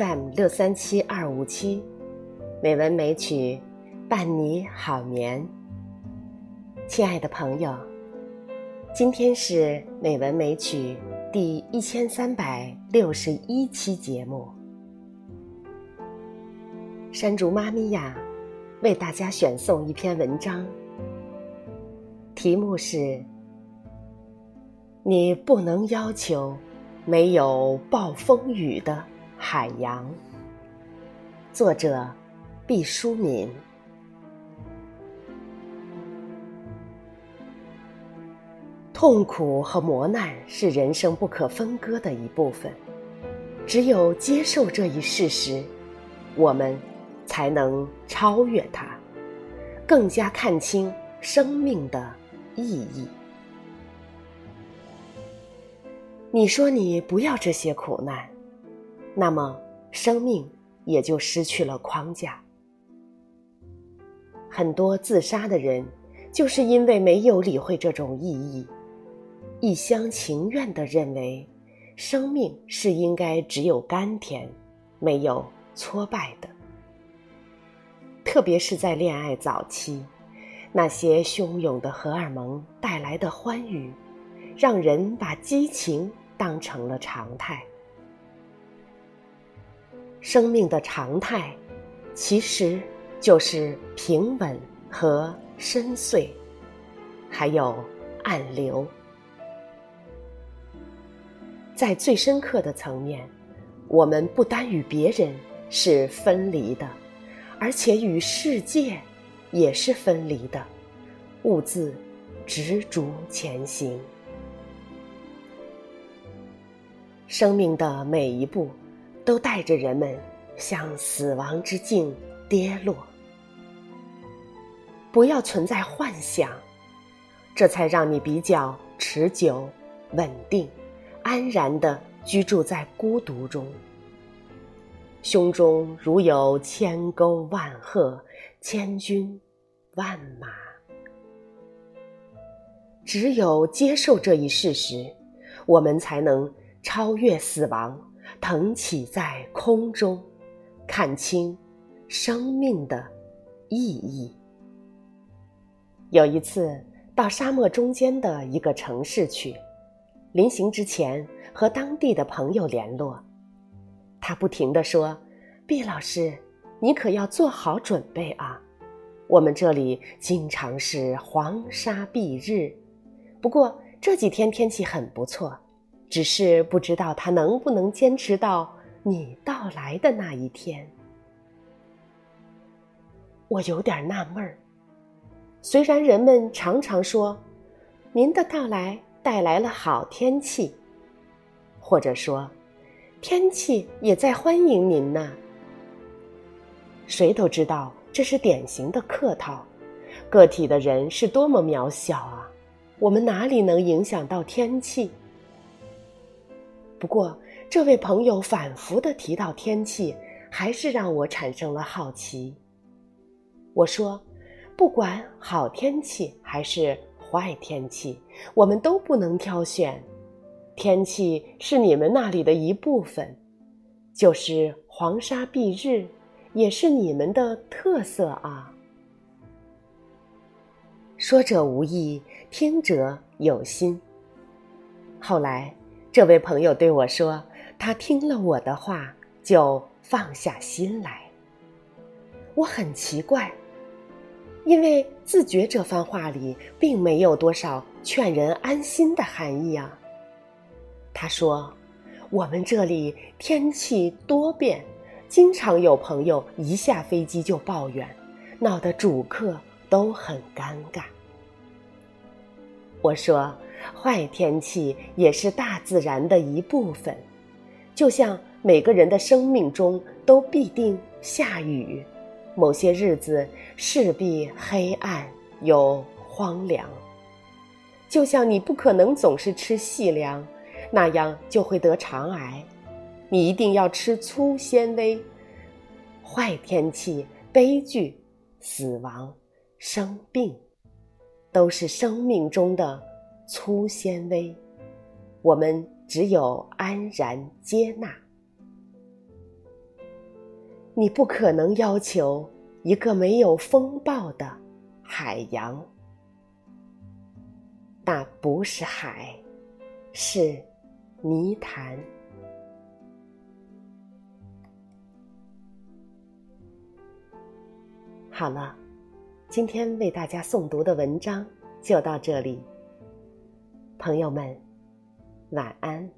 FM 六三七二五七，美文美曲伴你好眠。亲爱的朋友，今天是美文美曲第一千三百六十一期节目。山竹妈咪呀，为大家选送一篇文章，题目是：你不能要求没有暴风雨的。海洋，作者毕淑敏。痛苦和磨难是人生不可分割的一部分，只有接受这一事实，我们才能超越它，更加看清生命的意义。你说你不要这些苦难。那么，生命也就失去了框架。很多自杀的人，就是因为没有理会这种意义，一厢情愿地认为，生命是应该只有甘甜，没有挫败的。特别是在恋爱早期，那些汹涌的荷尔蒙带来的欢愉，让人把激情当成了常态。生命的常态，其实就是平稳和深邃，还有暗流。在最深刻的层面，我们不单与别人是分离的，而且与世界也是分离的，兀自执着前行。生命的每一步。都带着人们向死亡之境跌落。不要存在幻想，这才让你比较持久、稳定、安然的居住在孤独中。胸中如有千沟万壑、千军万马。只有接受这一事实，我们才能超越死亡。腾起在空中，看清生命的意义。有一次到沙漠中间的一个城市去，临行之前和当地的朋友联络，他不停地说：“毕老师，你可要做好准备啊！我们这里经常是黄沙蔽日，不过这几天天气很不错。”只是不知道他能不能坚持到你到来的那一天。我有点纳闷儿。虽然人们常常说，您的到来带来了好天气，或者说，天气也在欢迎您呢。谁都知道这是典型的客套。个体的人是多么渺小啊！我们哪里能影响到天气？不过，这位朋友反复的提到天气，还是让我产生了好奇。我说：“不管好天气还是坏天气，我们都不能挑选。天气是你们那里的一部分，就是黄沙蔽日，也是你们的特色啊。”说者无意，听者有心。后来。这位朋友对我说：“他听了我的话，就放下心来。”我很奇怪，因为自觉这番话里并没有多少劝人安心的含义啊。他说：“我们这里天气多变，经常有朋友一下飞机就抱怨，闹得主客都很尴尬。”我说。坏天气也是大自然的一部分，就像每个人的生命中都必定下雨，某些日子势必黑暗又荒凉。就像你不可能总是吃细粮，那样就会得肠癌。你一定要吃粗纤维。坏天气、悲剧、死亡、生病，都是生命中的。粗纤维，我们只有安然接纳。你不可能要求一个没有风暴的海洋。那不是海，是泥潭。好了，今天为大家诵读的文章就到这里。朋友们，晚安。